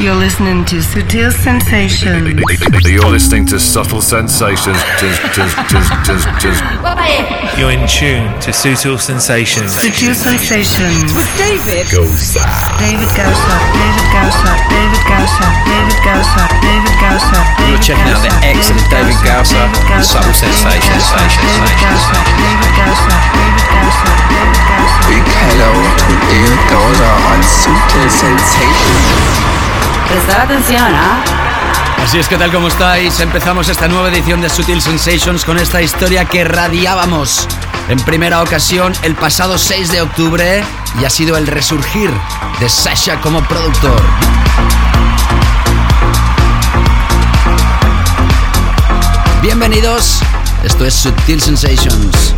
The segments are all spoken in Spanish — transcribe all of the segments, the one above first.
You're listening to Sutil Sensations. You're listening to Subtle Sensations. You're in tune to Sutil Sensations. Sutil Sensations. With David Gosa. David Gausa. David Gausa. David Gausa. David Gausa. David Gausa. You're checking out the excellent David Gausa on Subtle Sensations. David Gausa. David Gausa. David Gausa. Big hello to David Gausa on Sutil Sensations. Prestar atención, ¿ah? Así es que tal como estáis, empezamos esta nueva edición de Sutil Sensations con esta historia que radiábamos en primera ocasión el pasado 6 de octubre y ha sido el resurgir de Sasha como productor. Bienvenidos, esto es Sutil Sensations.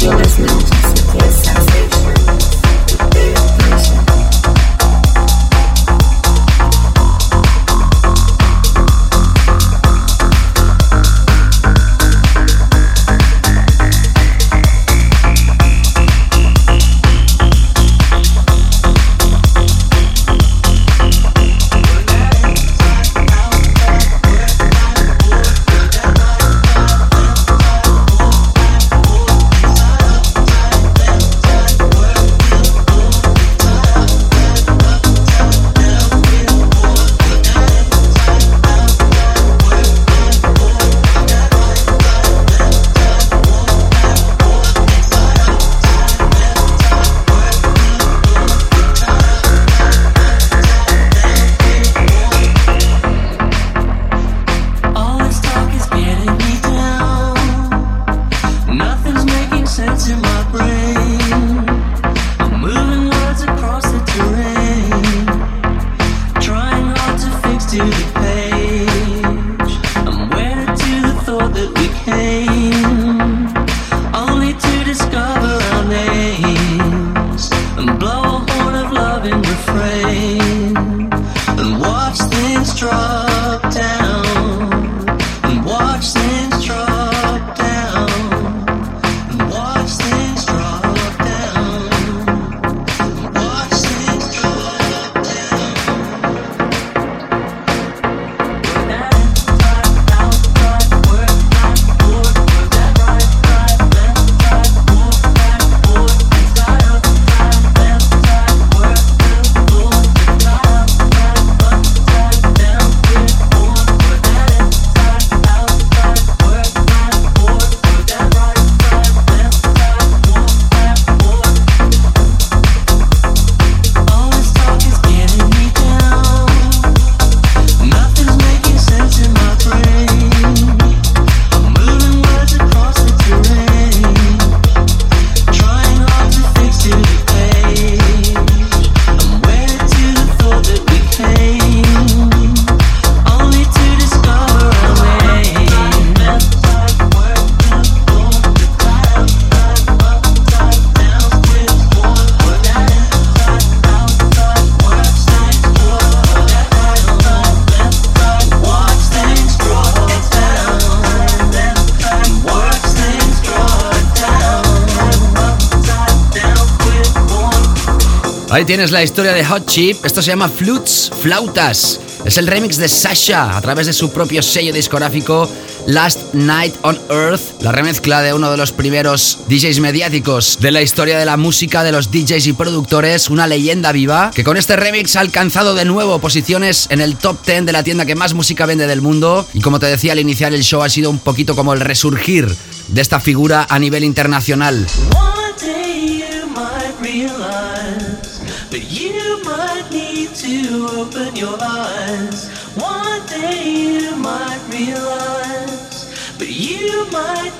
Ahí tienes la historia de Hot Chip. Esto se llama Flutes, Flautas. Es el remix de Sasha a través de su propio sello discográfico Last Night on Earth, la remezcla de uno de los primeros DJs mediáticos de la historia de la música de los DJs y productores, una leyenda viva que con este remix ha alcanzado de nuevo posiciones en el top 10 de la tienda que más música vende del mundo y como te decía al iniciar el show ha sido un poquito como el resurgir de esta figura a nivel internacional.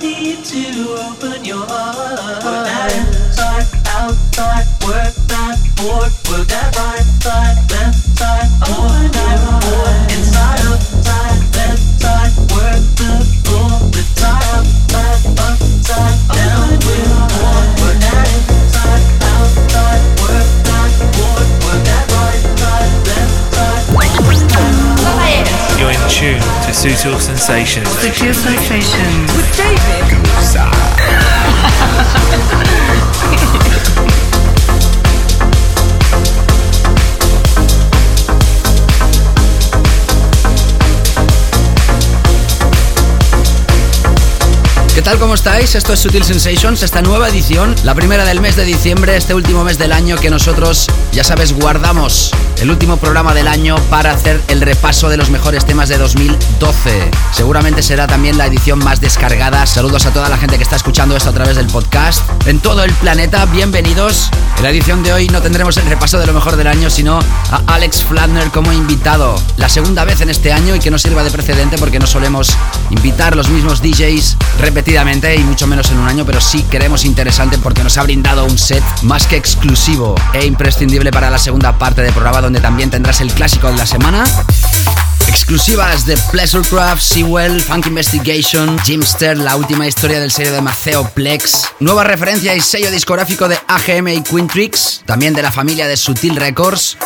Need to open your eyes. Work that inside, outside, work that board, work that right side, left side, forward, backward, inside, outside, left side, work the floor, the top, You're tune to Sutil Sensations. Sutil Sensations. with David tal? ¿Cómo estáis? Esto es Sutil Sensations, esta nueva edición, la primera del mes de diciembre, este último mes del año que nosotros, ya sabes, guardamos el último programa del año para hacer el repaso de los mejores temas de 2012. Seguramente será también la edición más descargada. Saludos a toda la gente que está escuchando esto a través del podcast. En todo el planeta, bienvenidos. En la edición de hoy no tendremos el repaso de lo mejor del año, sino a Alex Fladner como invitado. La segunda vez en este año y que no sirva de precedente porque no solemos invitar los mismos DJs repetidamente y mucho menos en un año, pero sí queremos interesante porque nos ha brindado un set más que exclusivo e imprescindible para la segunda parte del programa donde también tendrás el clásico de la semana. Exclusivas de Pleasurecraft, Sewell, Funk Investigation, Jimster, la última historia del sello de Maceo Plex, nueva referencia y sello discográfico de AGM y Quintrix, también de la familia de Sutil Records.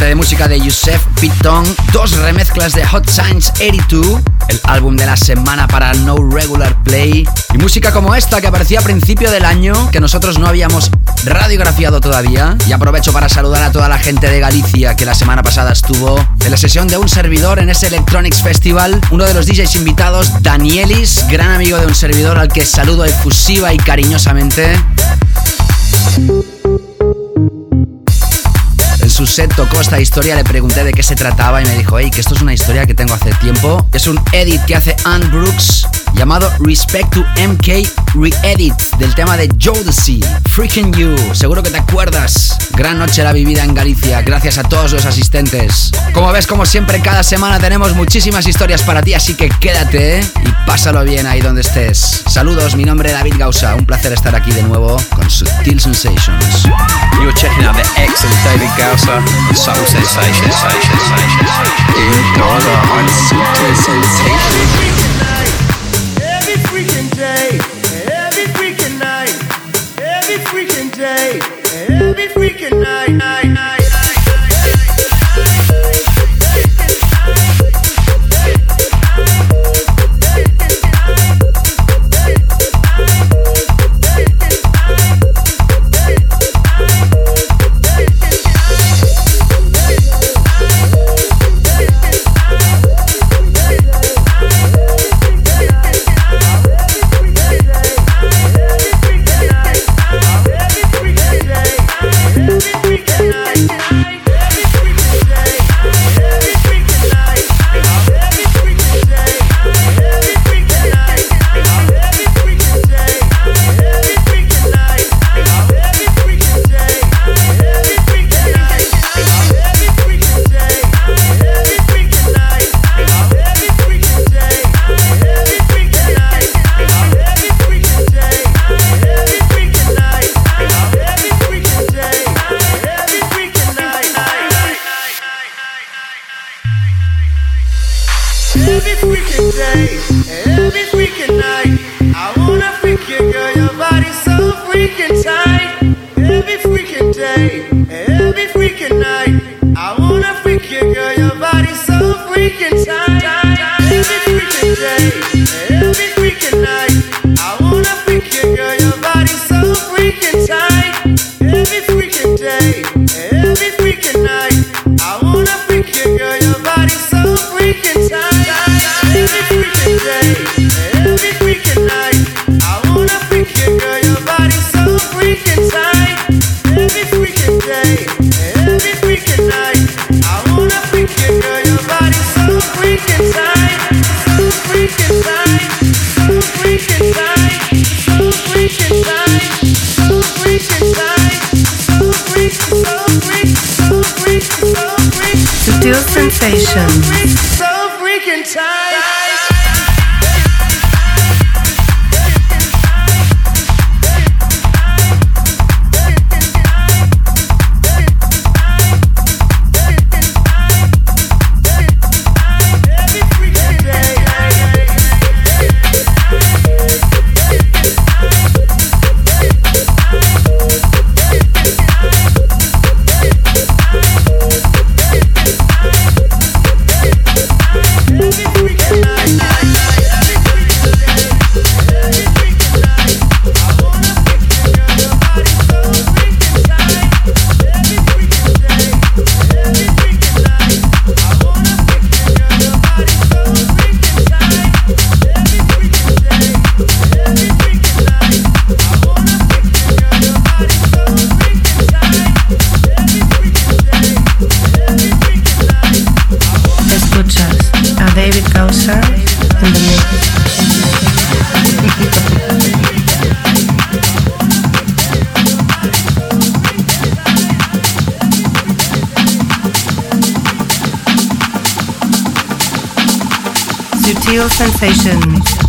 Aparte de música de Yusef Piton, dos remezclas de Hot Science 82, el álbum de la semana para No Regular Play, y música como esta que aparecía a principio del año, que nosotros no habíamos radiografiado todavía. Y aprovecho para saludar a toda la gente de Galicia que la semana pasada estuvo en la sesión de un servidor en ese Electronics Festival. Uno de los DJs invitados, Danielis, gran amigo de un servidor al que saludo efusiva y cariñosamente. En su set tocó esta historia, le pregunté de qué se trataba y me dijo, hey, que esto es una historia que tengo hace tiempo. Es un edit que hace Ann Brooks llamado Respect to MK Re-Edit del tema de Jodeci, Freaking You. Seguro que te acuerdas. Gran noche la vivida en Galicia, gracias a todos los asistentes. Como ves, como siempre, cada semana tenemos muchísimas historias para ti, así que quédate ¿eh? y pásalo bien ahí donde estés. Saludos, mi nombre es David Gausa, un placer estar aquí de nuevo con Sutil Sensations. You're checking out the excellent David Gausser on Soul Sensations. David Gausa on Sutil Sensations. Every Sutil Sensations.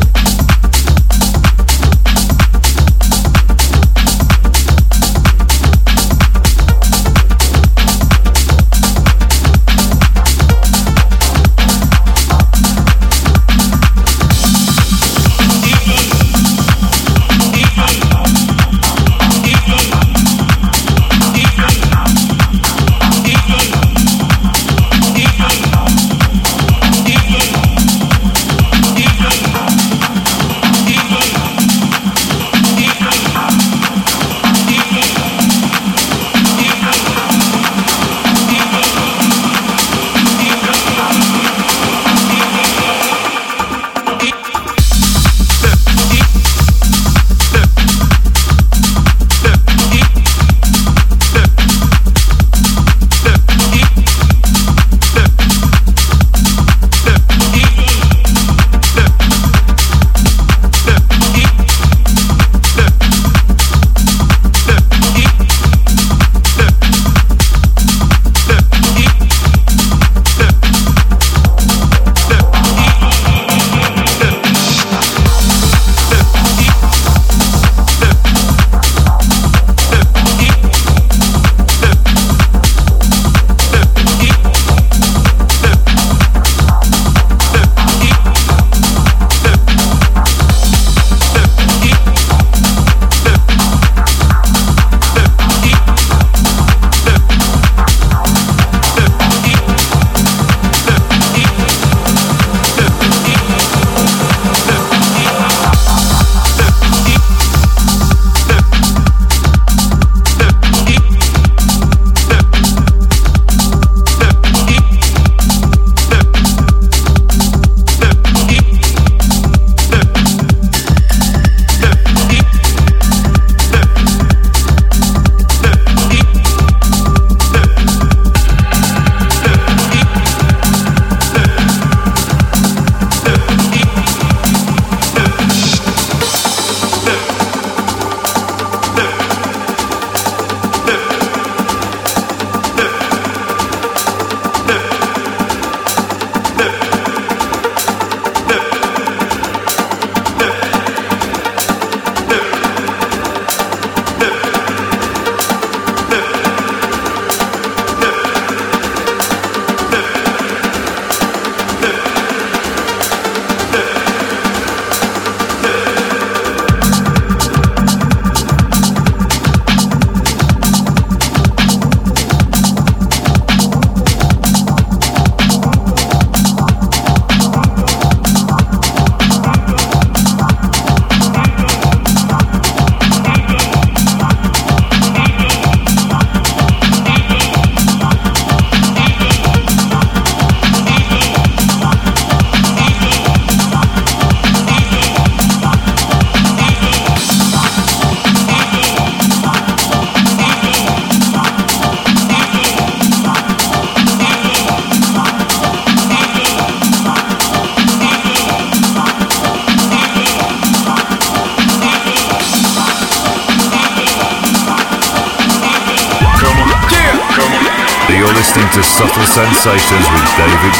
Sensations with David.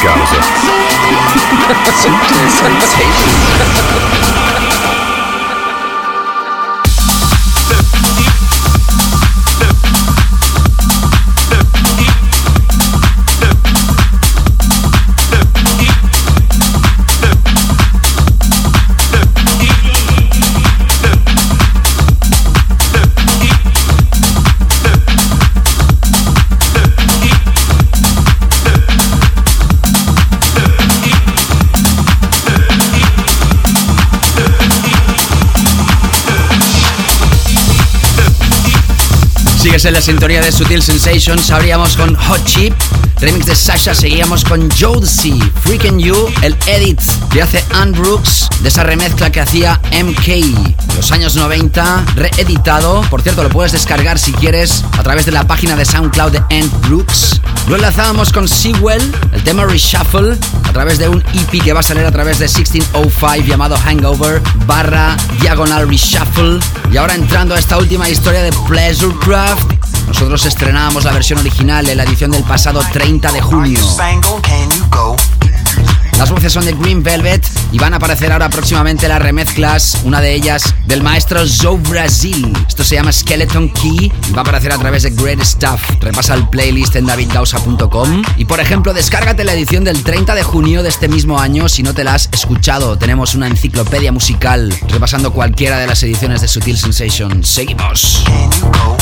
Sutil Sensations. Sigues en la sintonía de Sutil Sensations. Abríamos con Hot Chip, remix de Sasha. Seguíamos con Jodeci, Freaking You, el edit que hace Ann Brooks de esa remezcla que hacía MK. Los años 90, reeditado. Por cierto, lo puedes descargar si quieres a través de la página de SoundCloud de Ann Brooks. Lo enlazábamos con Sewell, el tema Reshuffle, a través de un EP que va a salir a través de 1605 llamado Hangover barra Diagonal Reshuffle. Y ahora entrando a esta última historia de Pleasurecraft, nosotros estrenábamos la versión original en la edición del pasado 30 de junio. Can go? Las voces son de Green Velvet y van a aparecer ahora próximamente las remezclas, una de ellas del maestro Joe Brasil. Esto se llama Skeleton Key y va a aparecer a través de Great Stuff. Repasa el playlist en davidgausa.com y por ejemplo, descárgate la edición del 30 de junio de este mismo año si no te la has escuchado. Tenemos una enciclopedia musical repasando cualquiera de las ediciones de Sutil Sensation. Seguimos. You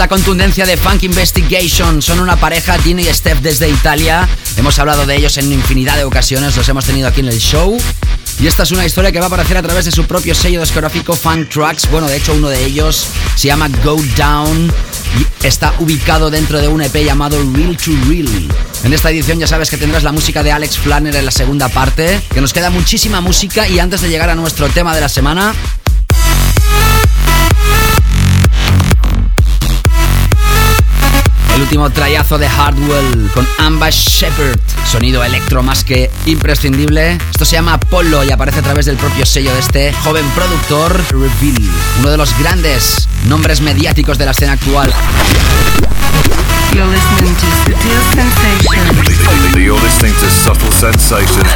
la contundencia de Funk Investigation. Son una pareja, Dino y Steph desde Italia. Hemos hablado de ellos en infinidad de ocasiones, los hemos tenido aquí en el show. Y esta es una historia que va a aparecer a través de su propio sello discográfico Funk Tracks. Bueno, de hecho uno de ellos se llama Go Down y está ubicado dentro de un EP llamado Real to Real. En esta edición ya sabes que tendrás la música de Alex Flanner en la segunda parte, que nos queda muchísima música y antes de llegar a nuestro tema de la semana, el último trayazo de Hardwell con Amba Shepard. Sonido electro más que imprescindible. Esto se llama Apollo y aparece a través del propio sello de este joven productor, Reveal. Uno de los grandes nombres mediáticos de la escena actual. You're listening to Sutil Sensations. You're listening to Subtle Sensations.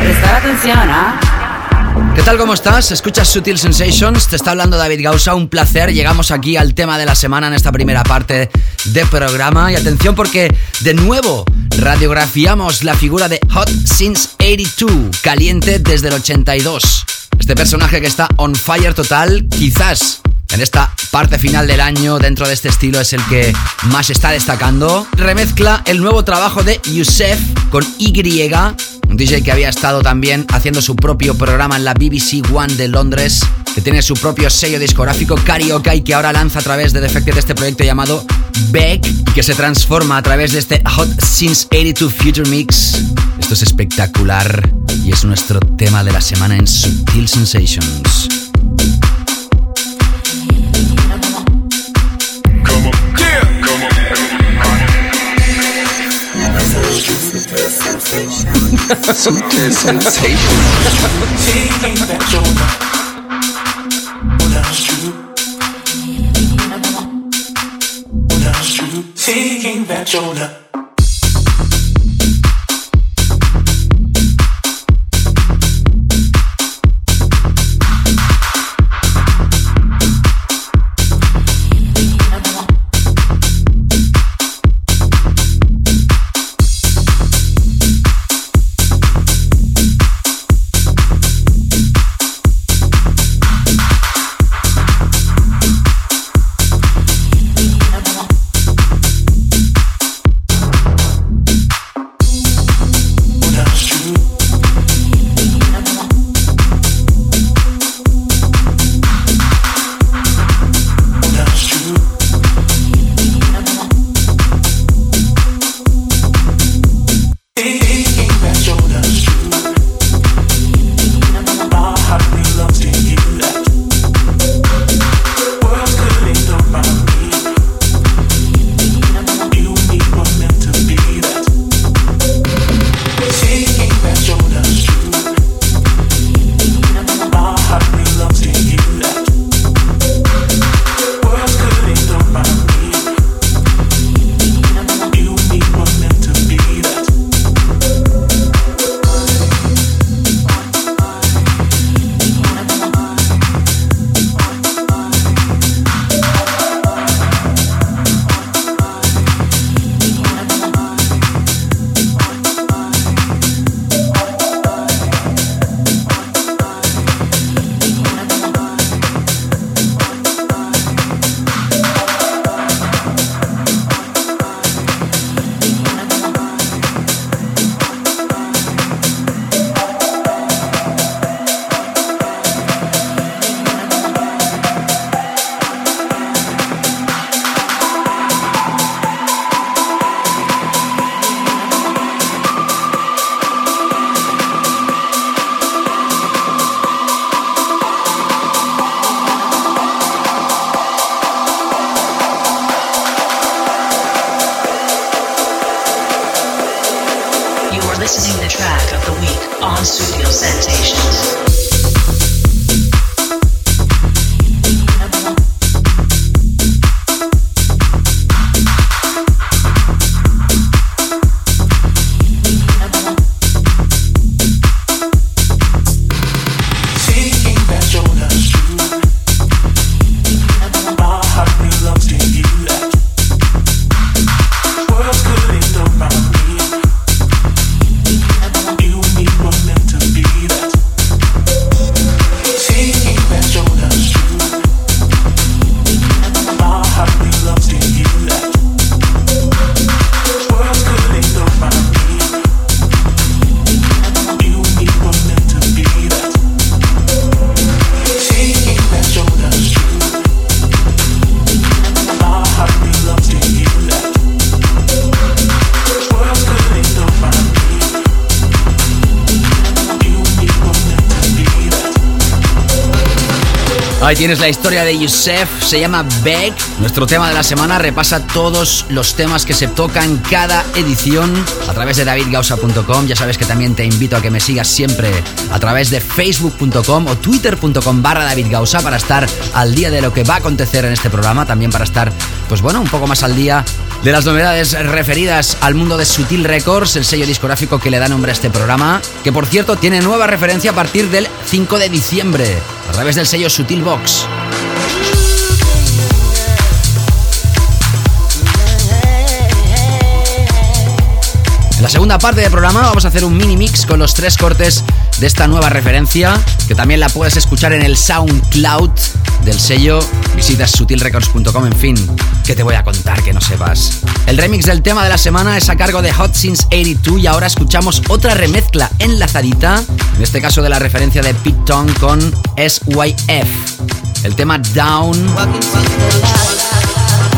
Prestar atención, ¿ah? ¿Qué tal? ¿Cómo estás? Escuchas Sutil Sensations, te está hablando David Gausa, un placer. Llegamos aquí al tema de la semana en esta primera parte de programa. Y atención porque de nuevo radiografiamos la figura de Hot Since 82, caliente desde el 82. Este personaje que está on fire total, quizás en esta parte final del año, dentro de este estilo, es el que más está destacando. Remezcla el nuevo trabajo de Yusef con Y, un DJ que había estado también haciendo su propio programa en la BBC One de Londres, que tiene su propio sello discográfico Karaoke y que ahora lanza a través de Defected este proyecto llamado Beck, que se transforma a través de este Hot Since 82 Future Mix. Esto es espectacular y es nuestro tema de la semana en Sutil Sensations. sensation. Super sensation. That you're. That's true. True. That. Tienes la historia de Yusef, se llama Beck. Nuestro tema de la semana repasa todos los temas que se tocan cada edición a través de davidgausa.com. Ya sabes que también te invito a que me sigas siempre a través de facebook.com o twitter.com barra davidgausa para estar al día de lo que va a acontecer en este programa. También para estar, pues bueno, un poco más al día de las novedades referidas al mundo de Sutil Records, el sello discográfico que le da nombre a este programa, que por cierto tiene nueva referencia a partir del 5 de diciembre, a través del sello Sutil Box. En la segunda parte del programa vamos a hacer un mini mix con los tres cortes de esta nueva referencia, que también la puedes escuchar en el SoundCloud del sello. Visitas sutilrecords.com, en fin, ¿qué te voy a contar que no sepas? El remix del tema de la semana es a cargo de Hot Since 82 y ahora escuchamos otra remezcla enlazadita, en este caso de la referencia de Pete Tong con SYF. El tema Down.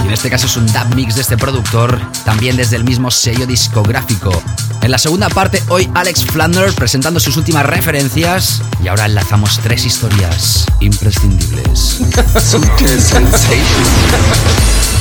Y en este caso es un dub mix de este productor, también desde el mismo sello discográfico. En la segunda parte, hoy Alex Flander presentando sus últimas referencias y ahora enlazamos tres historias imprescindibles.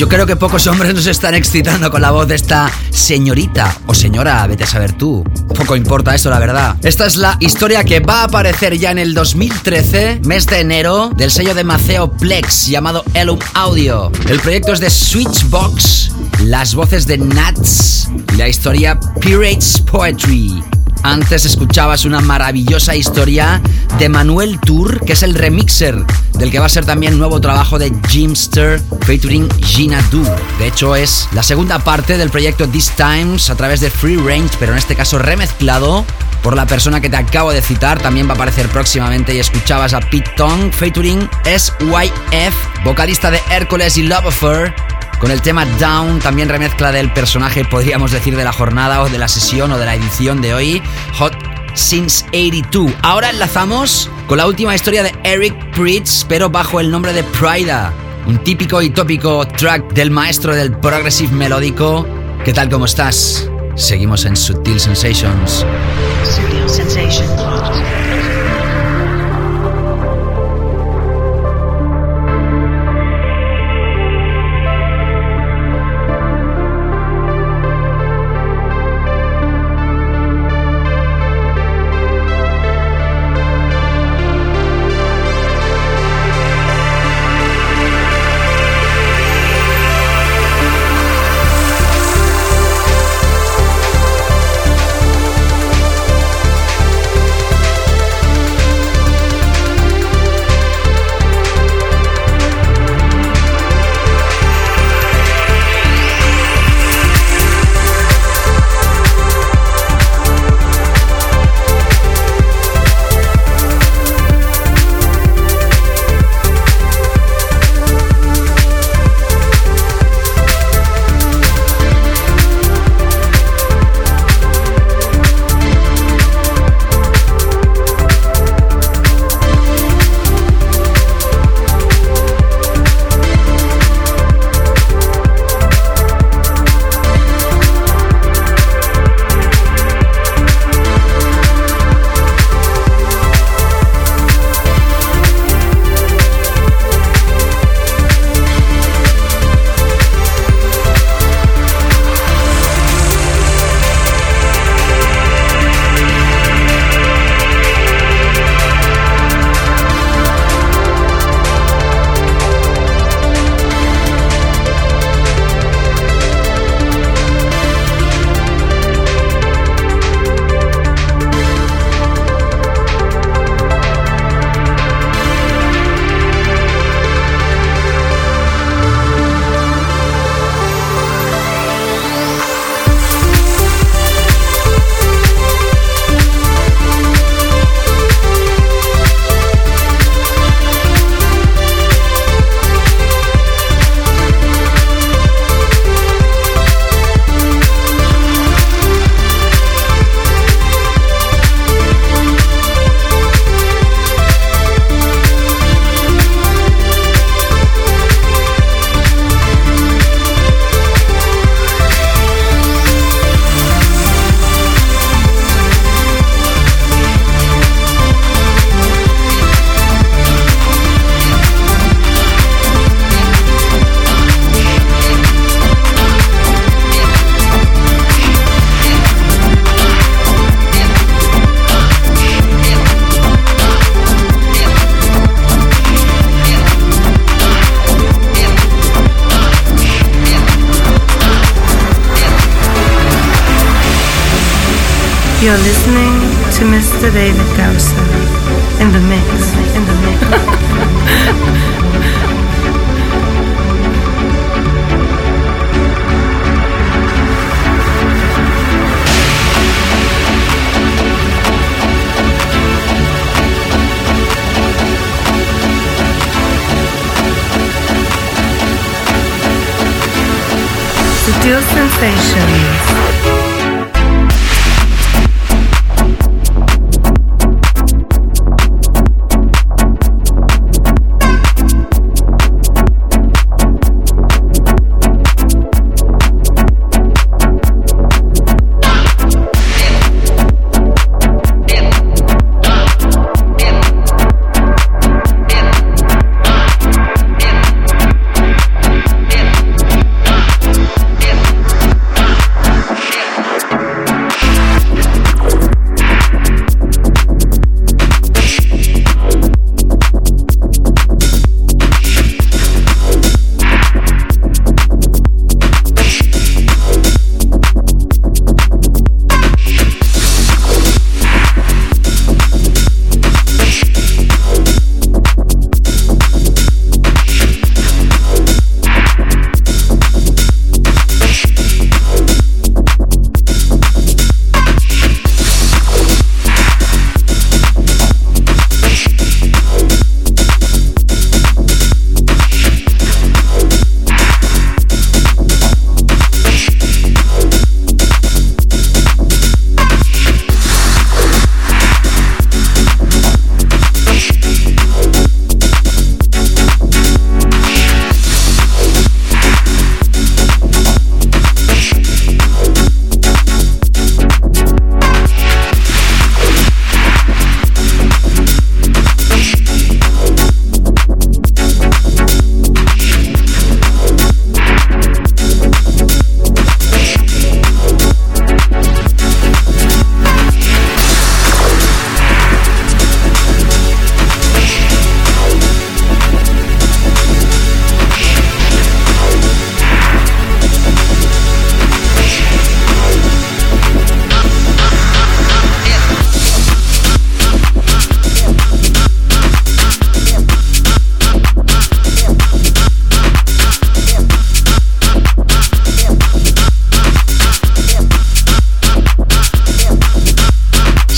Yo creo que pocos hombres nos están excitando con la voz de esta señorita o señora, vete a saber tú. Poco importa eso, la verdad. Esta es la historia que va a aparecer ya en el 2013, mes de enero, del sello de Maceo Plex llamado Elum Audio. El proyecto es de Switchbox, las voces de Nats y la historia Pirates Poetry. Antes escuchabas una maravillosa historia de Manuel Tour, que es el remixer del que va a ser también nuevo trabajo de Jimster featuring Gina Du. De hecho, es la segunda parte del proyecto This Times a través de Free Range, pero en este caso remezclado por la persona que te acabo de citar. También va a aparecer próximamente y escuchabas a Pete Tong featuring SYF, vocalista de Hércules y Love Affair con el tema Down, también remezcla del personaje, podríamos decir, de la jornada o de la sesión o de la edición de hoy, Hot Since 82. Ahora enlazamos con la última historia de Eric Pritz, pero bajo el nombre de Prida, un típico y tópico track del maestro del progressive melódico. ¿Qué tal, cómo estás? Seguimos en Sutil. Sutil Sensations.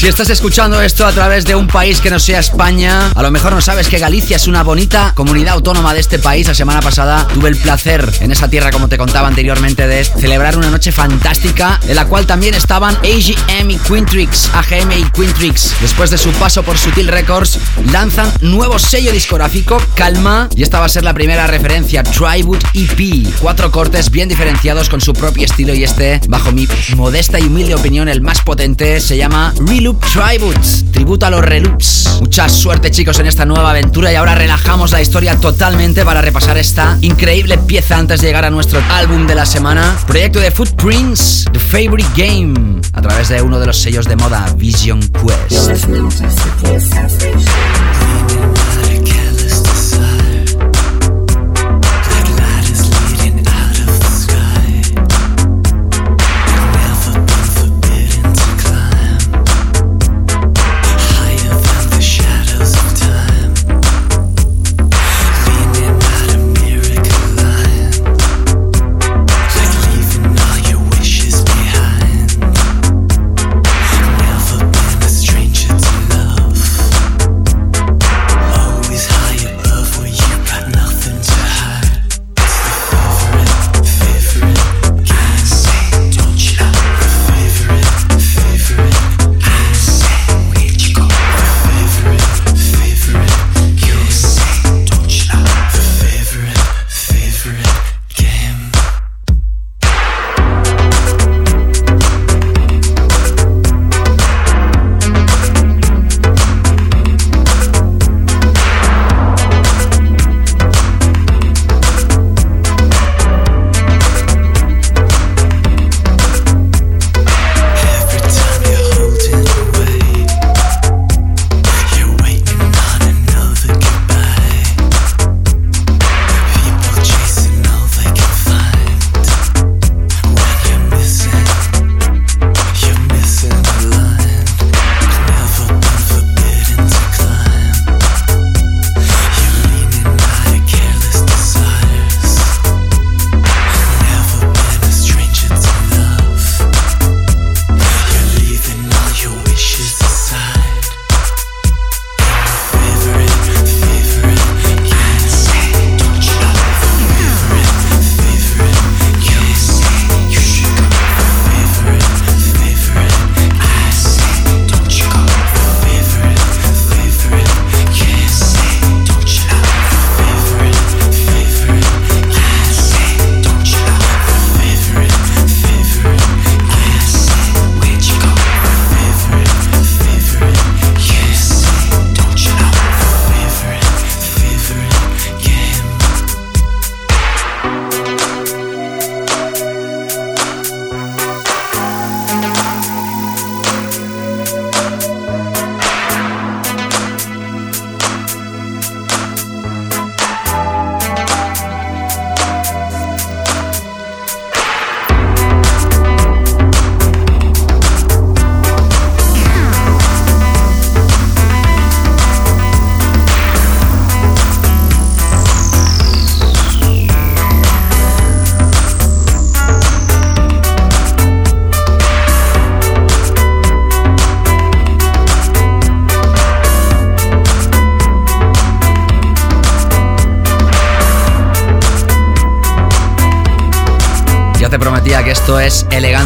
Si estás escuchando esto a través de un país que no sea España, a lo mejor no sabes que Galicia es una bonita comunidad autónoma de este país. La semana pasada tuve el placer en esa tierra, como te contaba anteriormente, de celebrar una noche fantástica, en la cual también estaban AGM y Quintrix, AGM y Quintrix. Después de su paso por Sutil Records, lanzan nuevo sello discográfico, Calma, y esta va a ser la primera referencia, Triwood EP. Cuatro cortes bien diferenciados con su propio estilo y este, bajo mi modesta y humilde opinión, el más potente, se llama Reloop Tributes, tributo a los reloops. Mucha suerte chicos en esta nueva aventura y ahora relajamos la historia totalmente para repasar esta increíble pieza antes de llegar a nuestro álbum de la semana. Proyecto de Footprints, The Favorite Game, a través de uno de los sellos de moda, Vision Quest.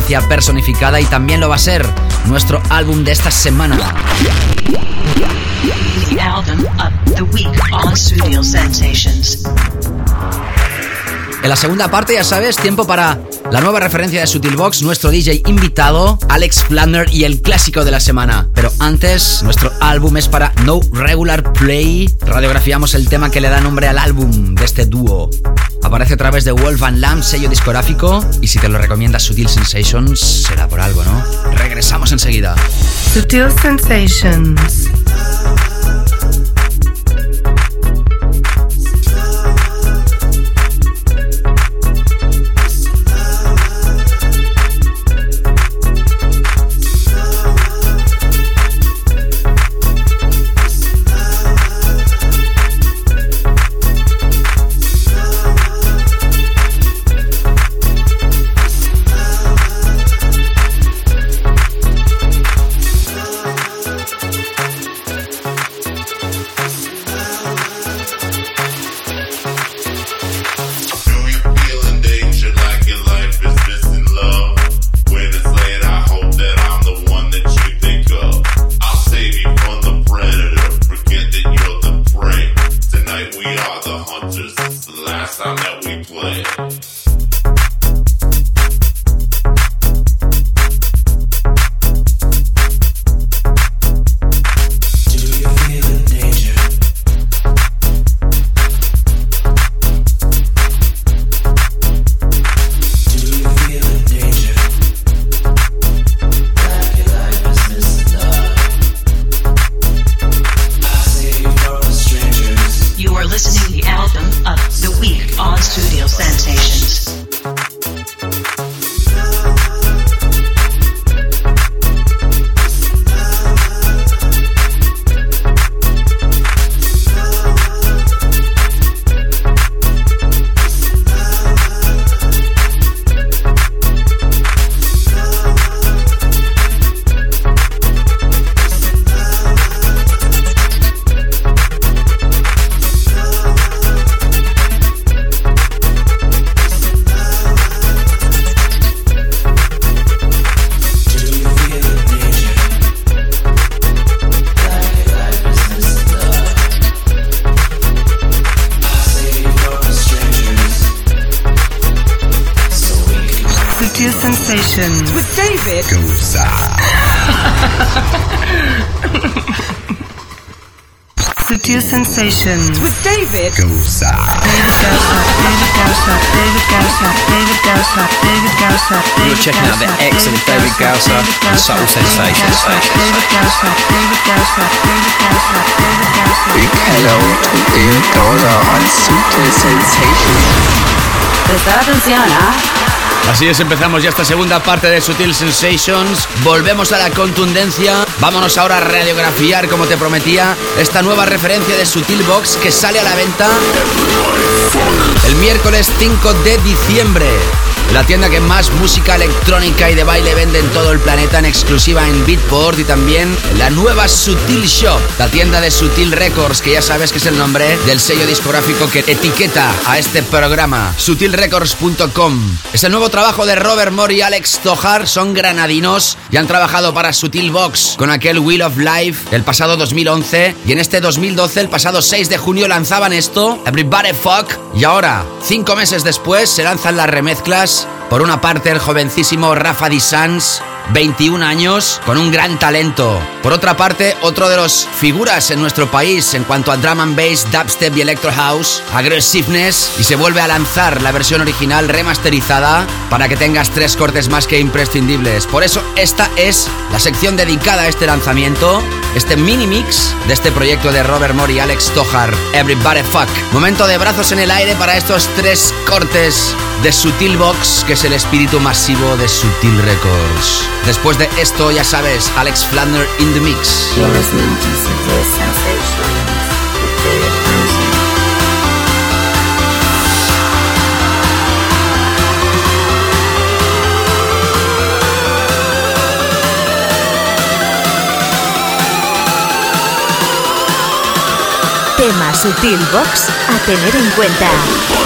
Elegancia personificada y también lo va a ser nuestro álbum de esta semana. The album of the week on Studio Sensations. En la segunda parte, ya sabes, tiempo para la nueva referencia de Sutilbox, nuestro DJ invitado, Alex Flanner y el clásico de la semana. Pero antes, nuestro álbum es para No Regular Play. Radiografiamos el tema que le da nombre al álbum de este dúo. Aparece a través de Wolf and Lamb, sello discográfico, y si te lo recomienda Sutil Sensations, será por algo, ¿no? Regresamos enseguida. Sutil Sensations. Sutil Sensations. With David David Gausa, David Gausa, David Gausa, David Gausa, David Gausa, You're checking out the excellent David Gausser and Subtle Sensations. David Gausa, David Gausa, David Gausa, David Gausa. Big hello to David Gausa on Sutil Sensations. Prestar atención, ¿ah? Así es, empezamos ya esta segunda parte de Sutil Sensations. Volvemos a la contundencia. Vámonos ahora a radiografiar, como te prometía, esta nueva referencia de Sutil Box que sale a la venta el miércoles 5 de diciembre. La tienda que más música electrónica y de baile vende en todo el planeta en exclusiva en Beatport y también la nueva Sutil Shop, la tienda de Sutil Records, que ya sabes que es el nombre del sello discográfico que etiqueta a este programa, sutilrecords.com. Es el nuevo trabajo de Robert Moore y Alex Tojar, son granadinos y han trabajado para Sutil Box con aquel Wheel of Life el pasado 2011 y en este 2012, el pasado 6 de junio, lanzaban esto, Everybody Fuck, y ahora, cinco meses después, se lanzan las remezclas por una parte, el jovencísimo Rafa Di Sans, 21 años, con un gran talento. Por otra parte, otro de los figuras en nuestro país en cuanto a drum and bass, dubstep y electro house, aggressiveness, y se vuelve a lanzar la versión original remasterizada para que tengas tres cortes más que imprescindibles. Por eso, esta es la sección dedicada a este lanzamiento, este mini mix de este proyecto de Robert Moore y Alex Tojar, Everybody Fuck. Momento de brazos en el aire para estos tres cortes de Sutil Box, que es el espíritu masivo de Sutil Records. Después de esto, ya sabes, Alex Flanner in the mix. Tema Sutil Box a tener en cuenta.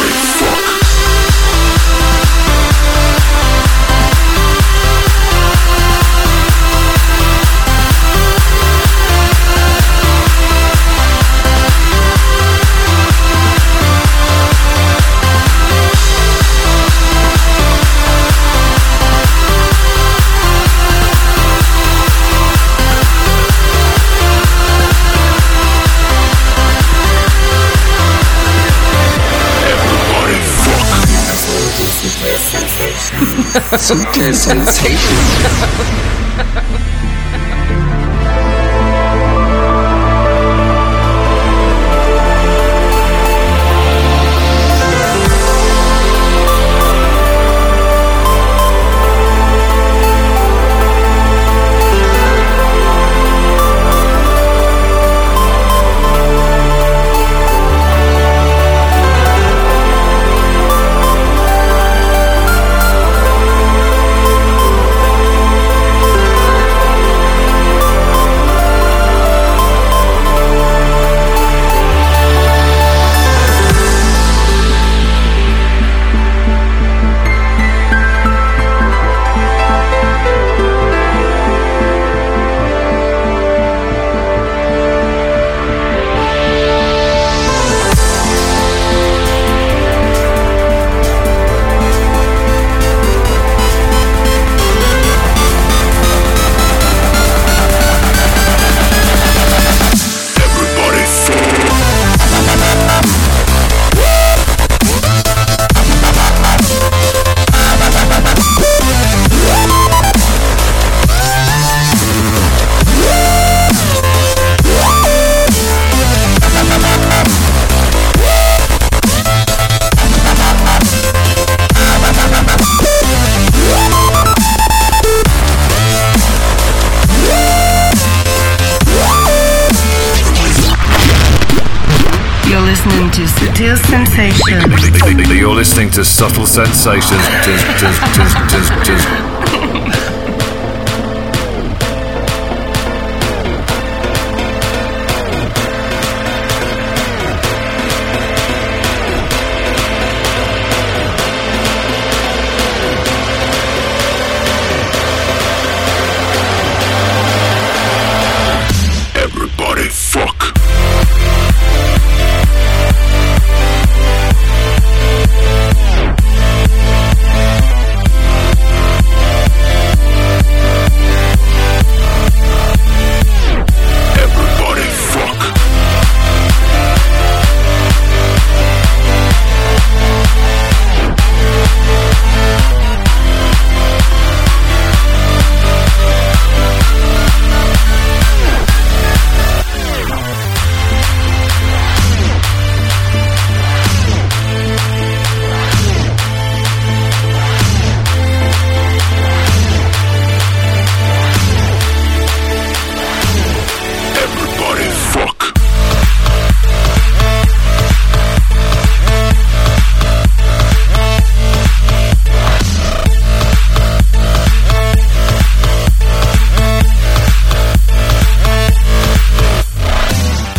Sutil Sensations. Sensations.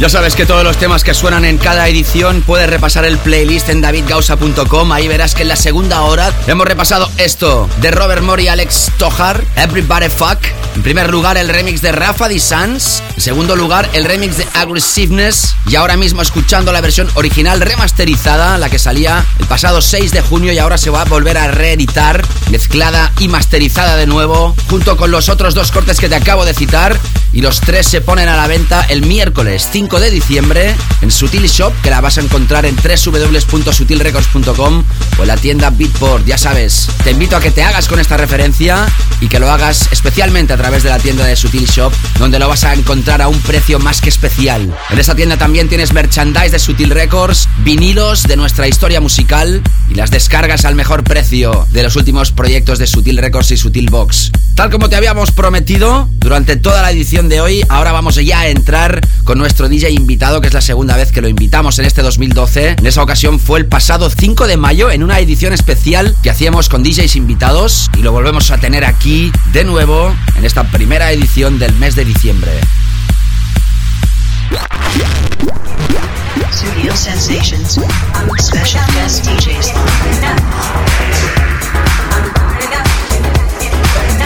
Ya sabes que todos los temas que suenan en cada edición puedes repasar el playlist en davidgausa.com. Ahí verás que en la segunda hora hemos repasado esto de Robert Moore y Alex Tojar, Everybody Fuck. En primer lugar, el remix de Rafa Di Sans. En segundo lugar, el remix de Aggressiveness. Y ahora mismo escuchando la versión original remasterizada, la que salía el pasado 6 de junio y ahora se va a volver a reeditar, mezclada y masterizada de nuevo, junto con los otros dos cortes que te acabo de citar. Y los tres se ponen a la venta el miércoles 5 de diciembre en Sutil Shop, que la vas a encontrar en www.sutilrecords.com o en la tienda Beatport. Ya sabes, te invito a que te hagas con esta referencia y que lo hagas especialmente a través de la tienda de Sutil Shop, donde lo vas a encontrar a un precio más que especial. En esta tienda también tienes merchandise de Sutil Records, vinilos de nuestra historia musical y las descargas al mejor precio de los últimos proyectos de Sutil Records y Sutil Box. Tal como te habíamos prometido durante toda la edición de hoy, ahora vamos ya a entrar con nuestro DJ invitado, que es la segunda vez que lo invitamos en este 2012. En esa ocasión fue el pasado 5 de mayo en una edición especial que hacíamos con DJs invitados y lo volvemos a tener aquí de nuevo en esta primera edición del mes de diciembre.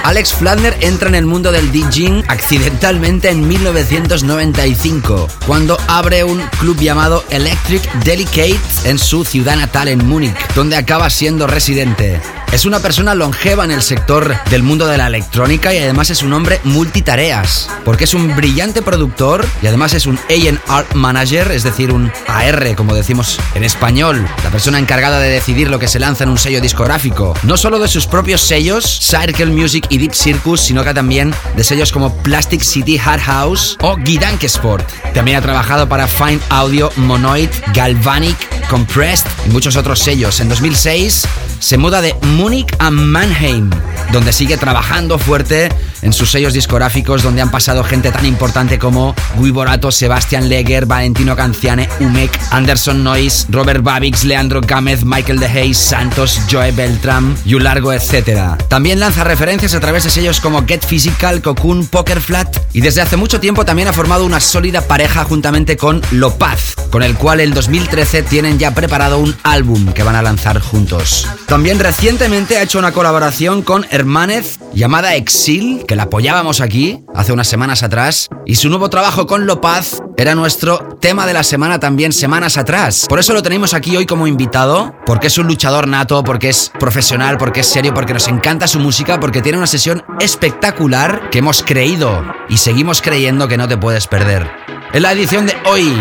Alex Flandner entra en el mundo del DJing accidentalmente en 1995, cuando abre un club llamado Electric Delicate en su ciudad natal en Múnich, donde acaba siendo residente. Es una persona longeva en el sector del mundo de la electrónica y además es un hombre multitareas, porque es un brillante productor y además es un A&R manager, es decir, un AR, como decimos en español, la persona encargada de decidir lo que se lanza en un sello discográfico. No solo de sus propios sellos, Circle Music y Deep Circus, sino que también de sellos como Plastic City Hard House o Gidanke Sport. También ha trabajado para Fine Audio, Monoid, Galvanic, Compressed y muchos otros sellos. En 2006 se muda de Múnich a Mannheim, donde sigue trabajando fuerte en sus sellos discográficos, donde han pasado gente tan importante como Guy Borato, Sebastian Leger, Valentino Canciane, Umek, Anderson Noyes, Robert Babix, Leandro Gámez, Michael De Hayes, Santos, Joe Beltram y un largo etcétera. También lanza referencias a través de sellos como Get Physical, Cocoon, Poker Flat y desde hace mucho tiempo también ha formado una sólida pareja juntamente con Lopaz, con el cual en 2013 tienen ya preparado un álbum que van a lanzar juntos. También recientemente ha hecho una colaboración con Hermanez llamada Exil, que la apoyábamos aquí hace unas semanas atrás, y su nuevo trabajo con Lopaz era nuestro tema de la semana también semanas atrás. Por eso lo tenemos aquí hoy como invitado, porque es un luchador nato, porque es profesional, porque es serio, porque nos encanta su música, porque tiene una sesión espectacular que hemos creído y seguimos creyendo que no te puedes perder. En la edición de hoy,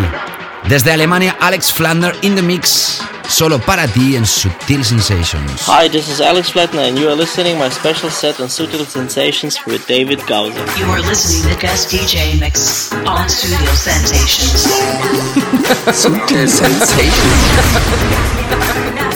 desde Alemania, Alex Flander in the mix, solo para ti en Subtil Sensations. Hi, this is Alex Flatner, and you are listening my special set on Sutil Sensations with David Gauser. You are listening to guest DJ mix on Studio Sensations. Sutil Sensations.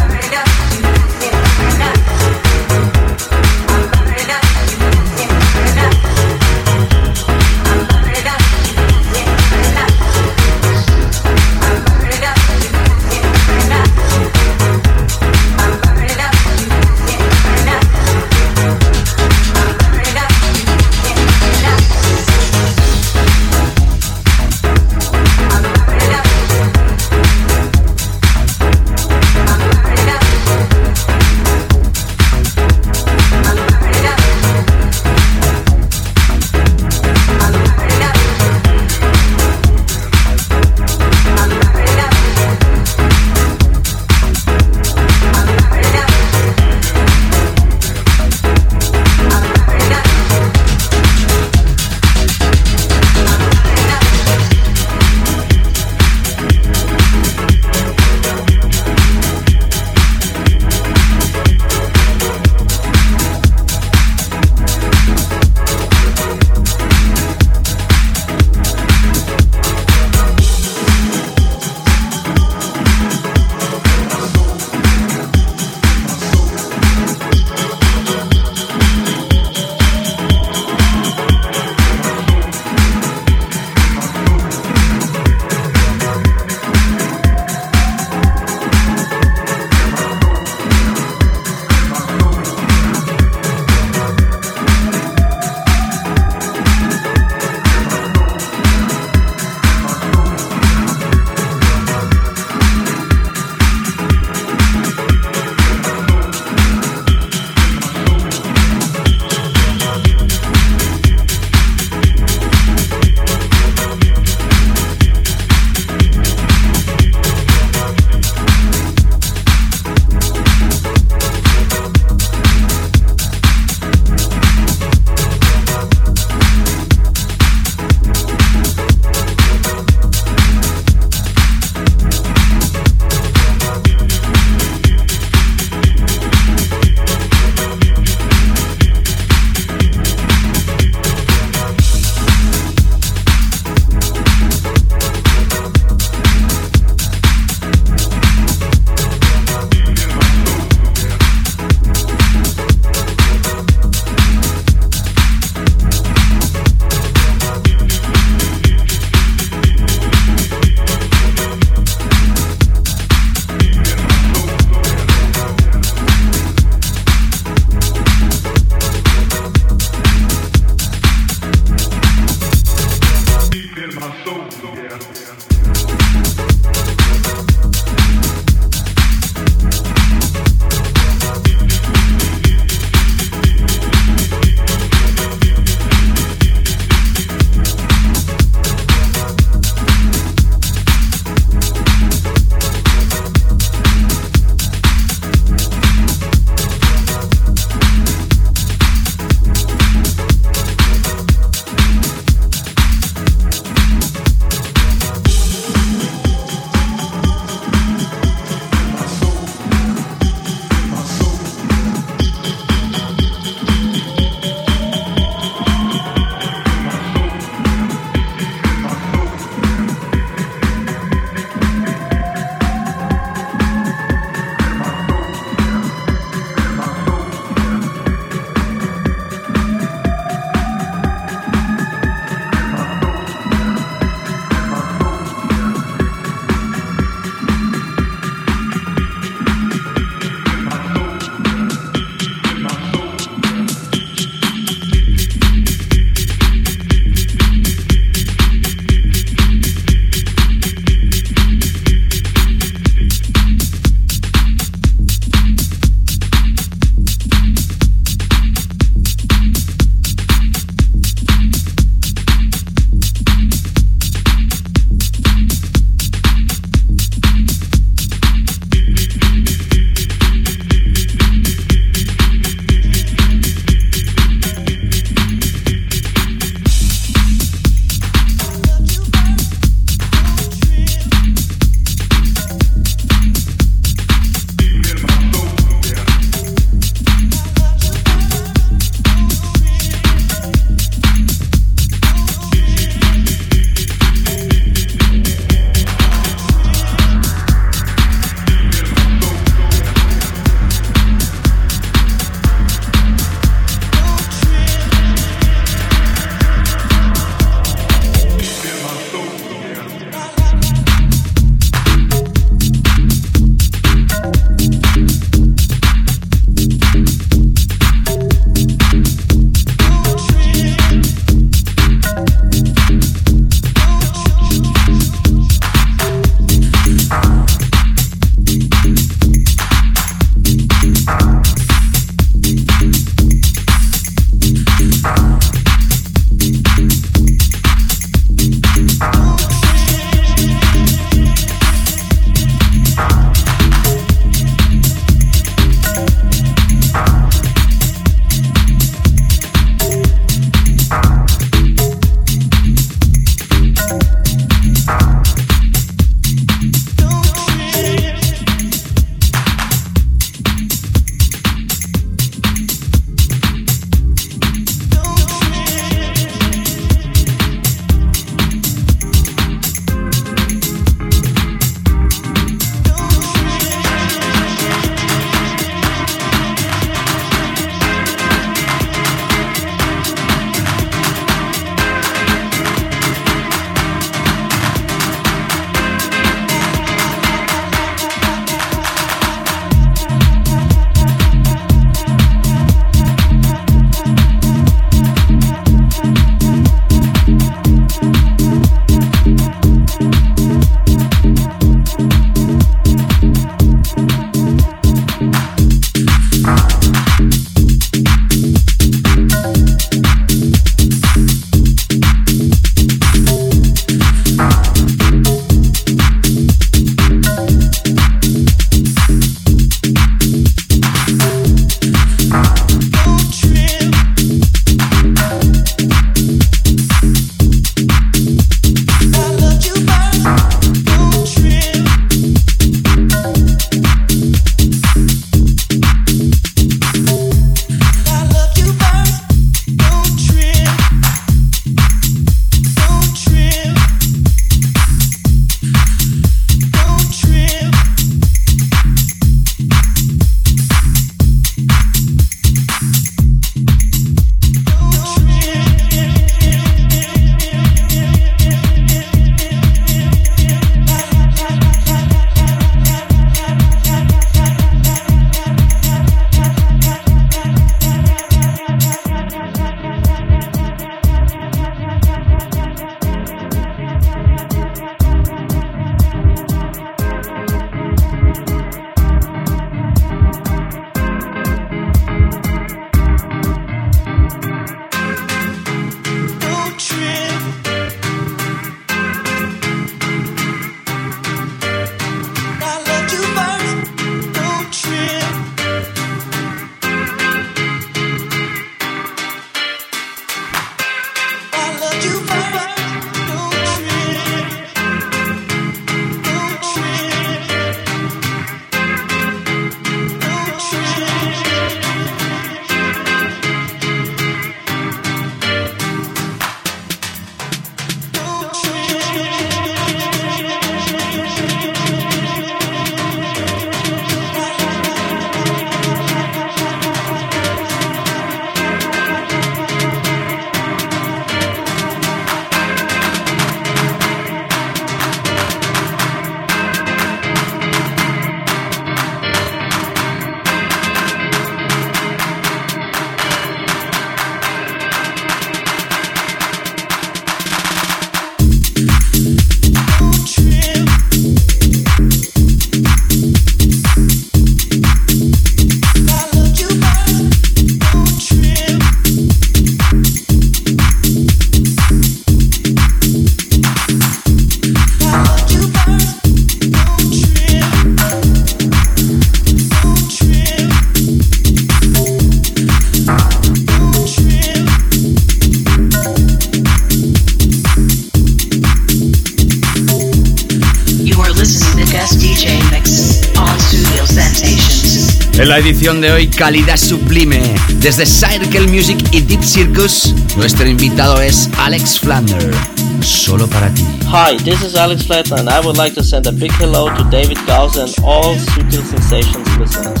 la edición de hoy, calidad sublime. Desde Circle Music y Deep Circus, nuestro invitado es Alex Flander. Solo para ti. Hi, this is Alex Flatner, and I would like to send a big hello to David Gausa and all Sutil Sensations listeners.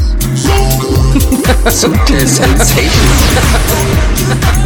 Sutil Sensations.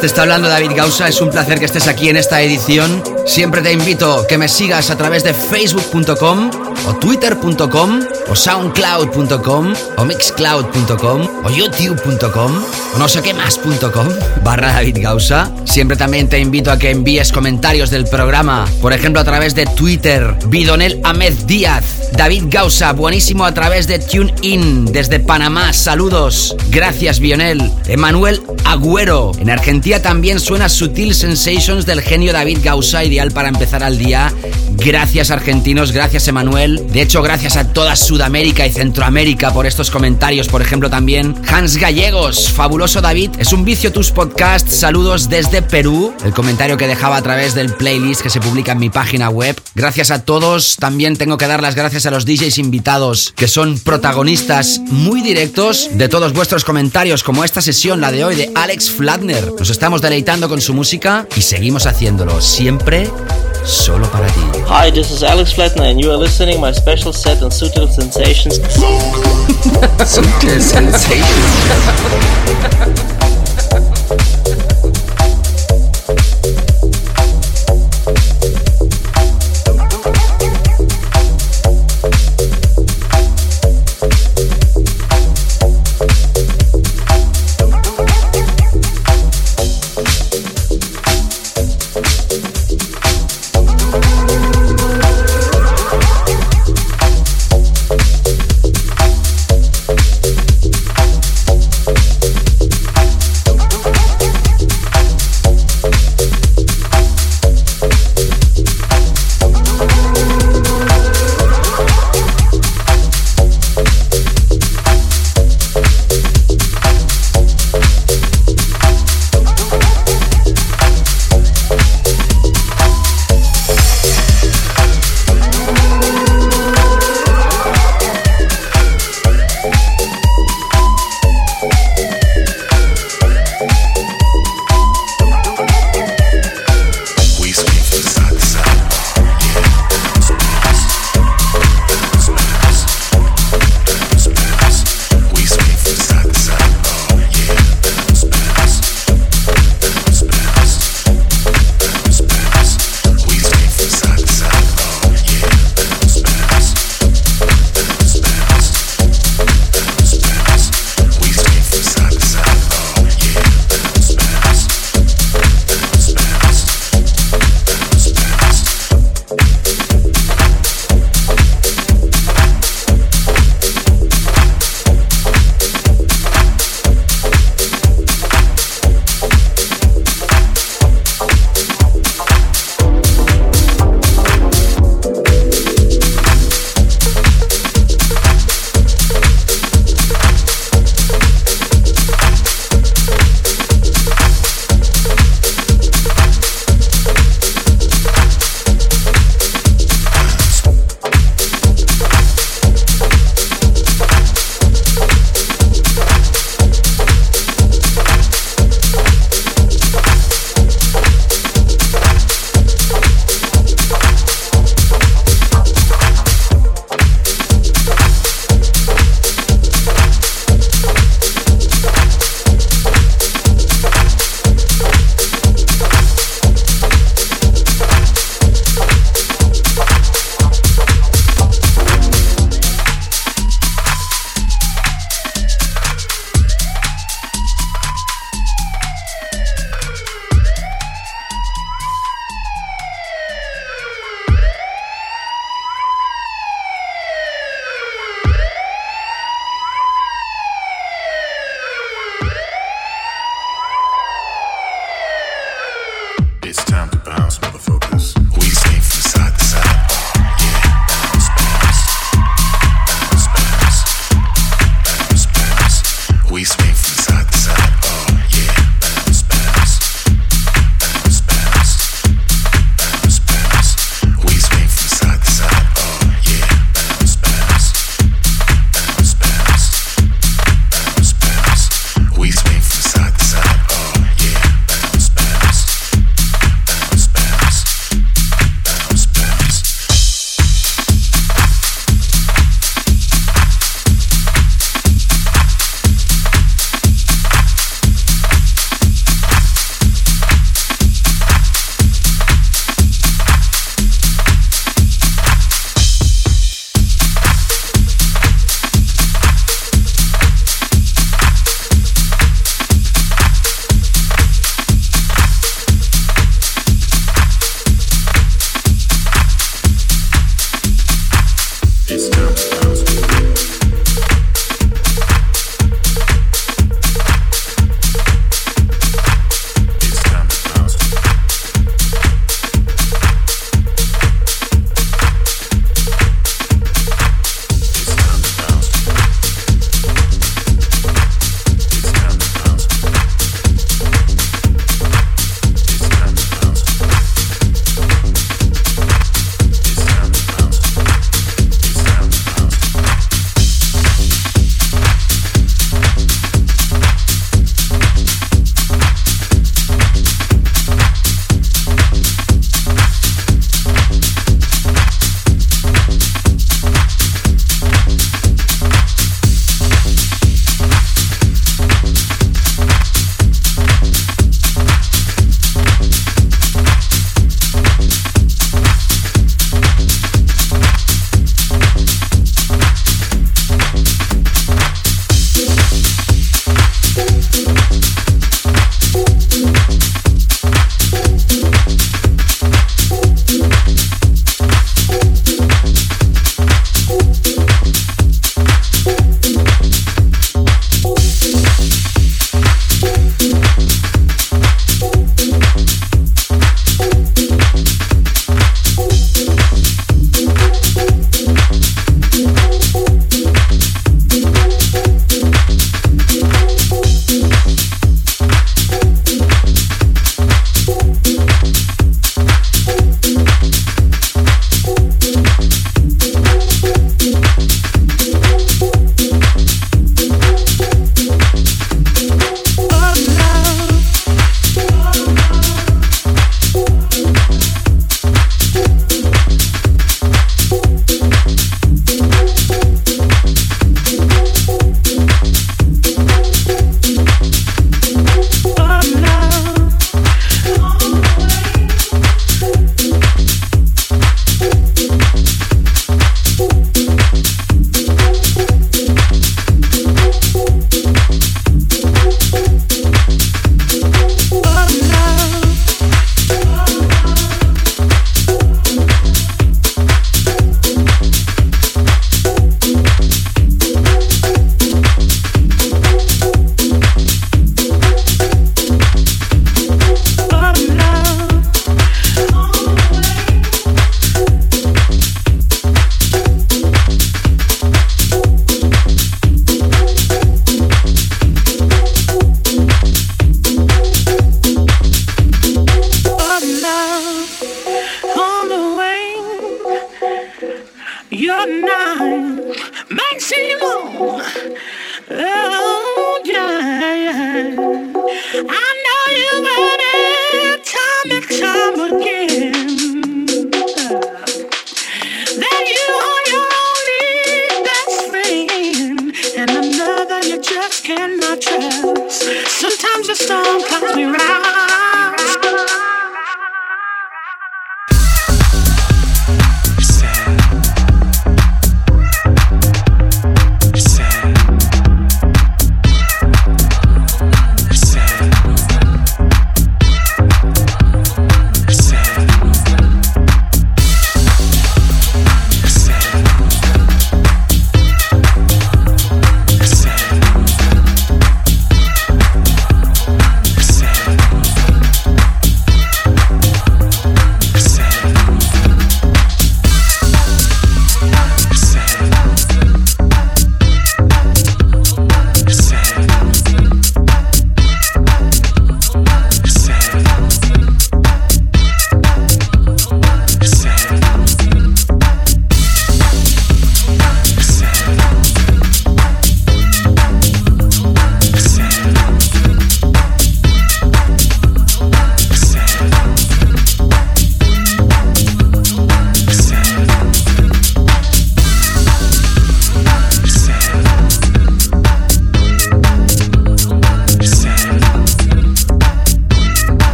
Te está hablando David Gausa. Es un placer que estés aquí en esta edición. Siempre te invito que me sigas a través de facebook.com o twitter.com o soundcloud.com o mixcloud.com o youtube.com o no sé qué más.com barra David Gausa. Siempre también te invito a que envíes comentarios del programa, por ejemplo a través de Twitter, Bidonel Ahmed Díaz, David Gausa, buenísimo a través de TuneIn desde Panamá, saludos, gracias Bionel, Emanuel Agüero, en Argentina también suena Sutil Sensations del genio David Gausa, ideal para empezar al día, gracias argentinos, gracias Emanuel, de hecho gracias a toda Sudamérica y Centroamérica por estos comentarios, por ejemplo también Hans Gallegos, fabuloso David, es un vicio tus podcasts, saludos desde Perú, el comentario que dejaba a través del playlist que se publica en mi página web, gracias a todos, también tengo que dar las gracias a los DJs invitados que son protagonistas muy directos de todos vuestros comentarios, como esta sesión, la de hoy de Alex Flatner. Nos estamos deleitando con su música y seguimos haciéndolo siempre solo para ti. Hi, this is Alex Flatner, and you are listening my special set on Sutil Sensations. Sutil Sensations. bounce.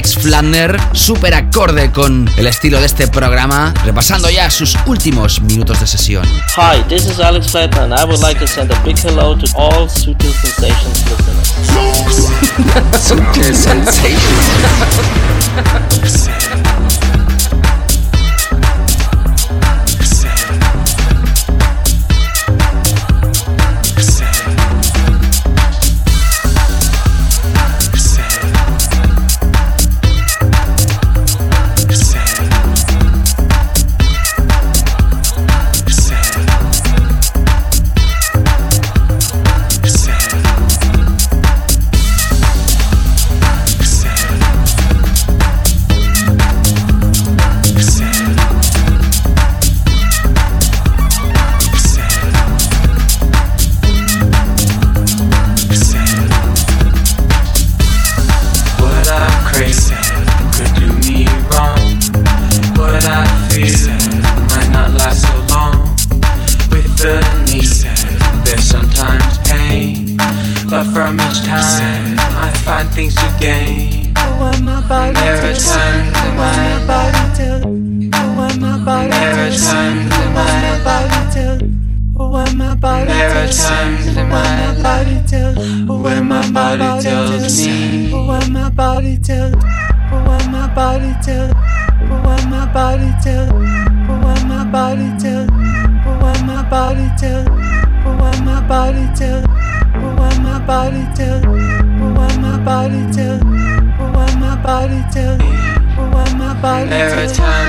Alex Flander, súper acorde con el estilo de este programa, repasando ya sus últimos minutos de sesión. Hi, this is Alex Flander and I would like to send a big hello to all Sutil Sensations listeners. Sutil Sensations. Maritime. time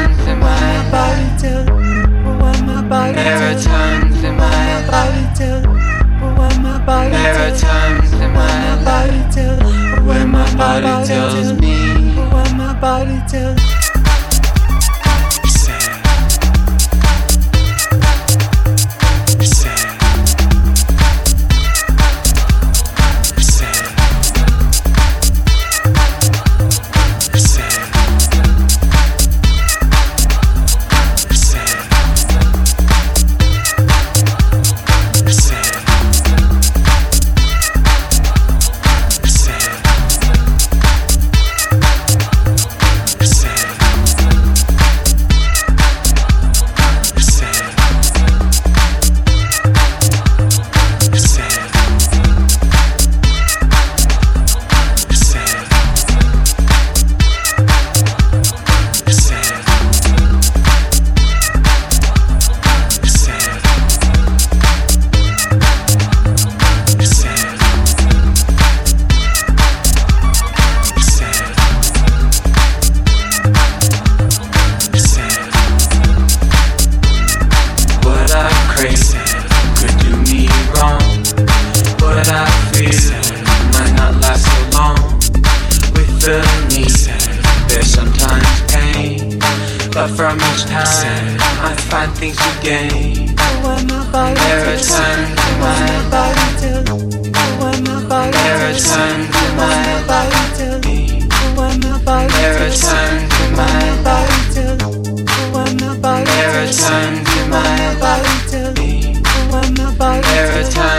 my body tell me? What my body tell me?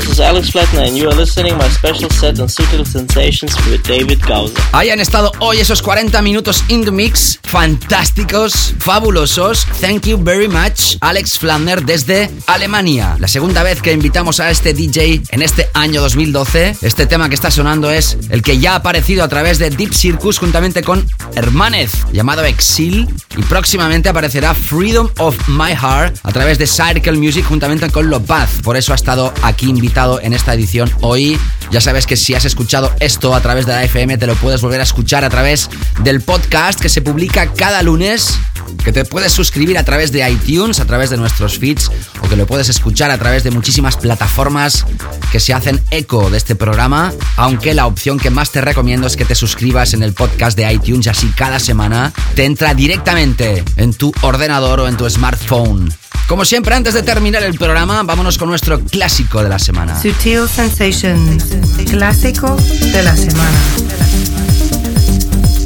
This is Alex Flatner and you are listening my special set on Sutil Sensations with David Gausa. Ahí han estado hoy esos 40 minutos in the mix, fantásticos, fabulosos. Thank you very much, Alex Flander desde Alemania. La segunda vez que invitamos a este DJ en este año 2012. Este tema que está sonando es el que ya ha aparecido a través de Deep Circus juntamente con Hermanez, llamado Exil. Y próximamente aparecerá Freedom of My Heart a través de Circle Music juntamente con Lopaz. Por eso ha estado aquí invitado en esta edición hoy. Ya sabes que si has escuchado esto a través de la FM, te lo puedes volver a escuchar a través del podcast que se publica cada lunes, que te puedes suscribir a través de iTunes, a través de nuestros feeds, o que lo puedes escuchar a través de muchísimas plataformas que se hacen eco de este programa, aunque la opción que más te recomiendo es que te suscribas en el podcast de iTunes así cada semana te entra directamente en tu ordenador o en tu smartphone. Como siempre, antes de terminar el programa, vámonos con nuestro clásico de la semana. Sutil Sensations, clásico de la semana.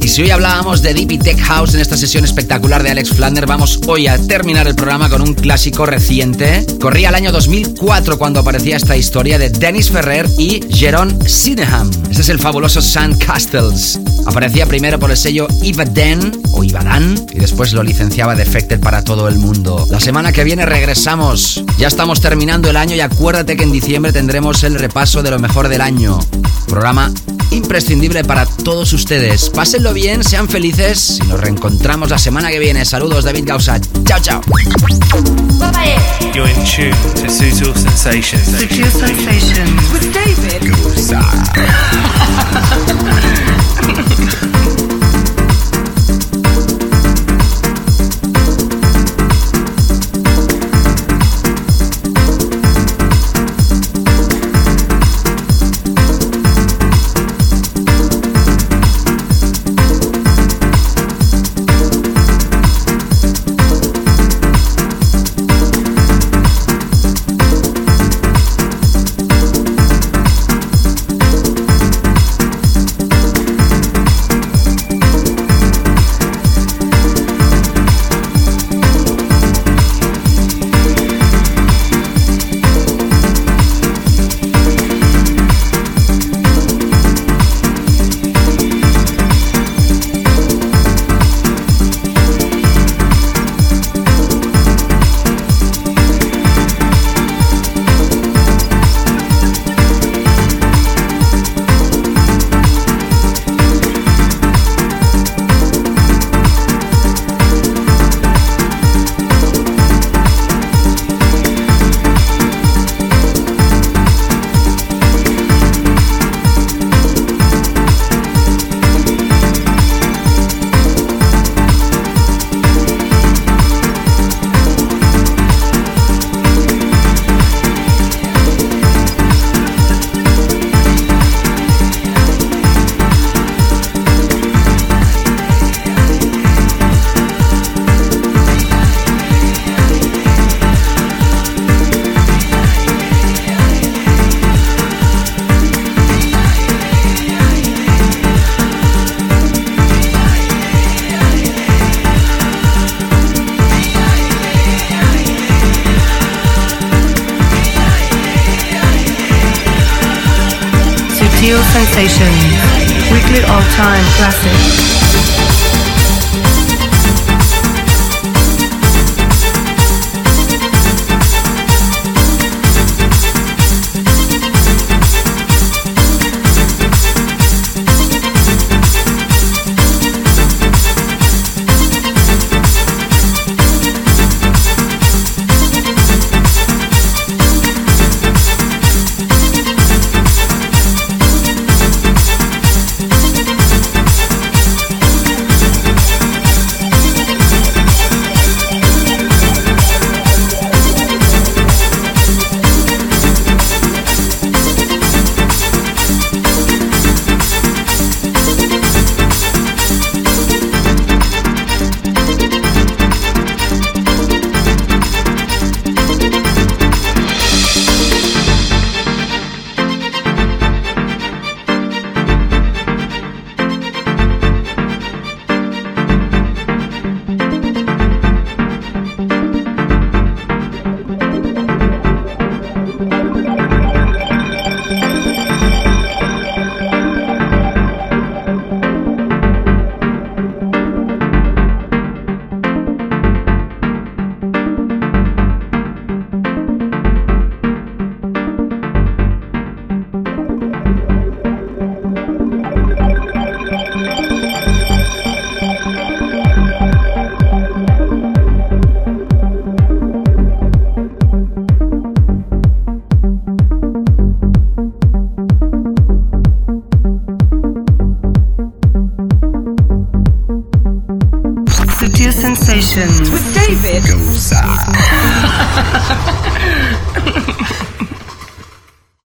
Y si hoy hablábamos de Deep Tech House en esta sesión espectacular de Alex Flander, vamos hoy a terminar el programa con un clásico reciente. Corría el año 2004 cuando aparecía esta historia de Dennis Ferrer y Jeron Sineham. Este es el fabuloso Sand Castles. Aparecía primero por el sello Ivaden o Ivadan y después lo licenciaba Defected para todo el mundo. La semana que viene regresamos. Ya estamos terminando el año y acuérdate que en diciembre tendremos el repaso de lo mejor del año. Programa imprescindible para todos ustedes. Pásenlo bien, sean felices y nos reencontramos la semana que viene. Saludos, David Gausa. Chao, chao. You're in tune to Sutil Sensations. Sutil Sensations with David Sutil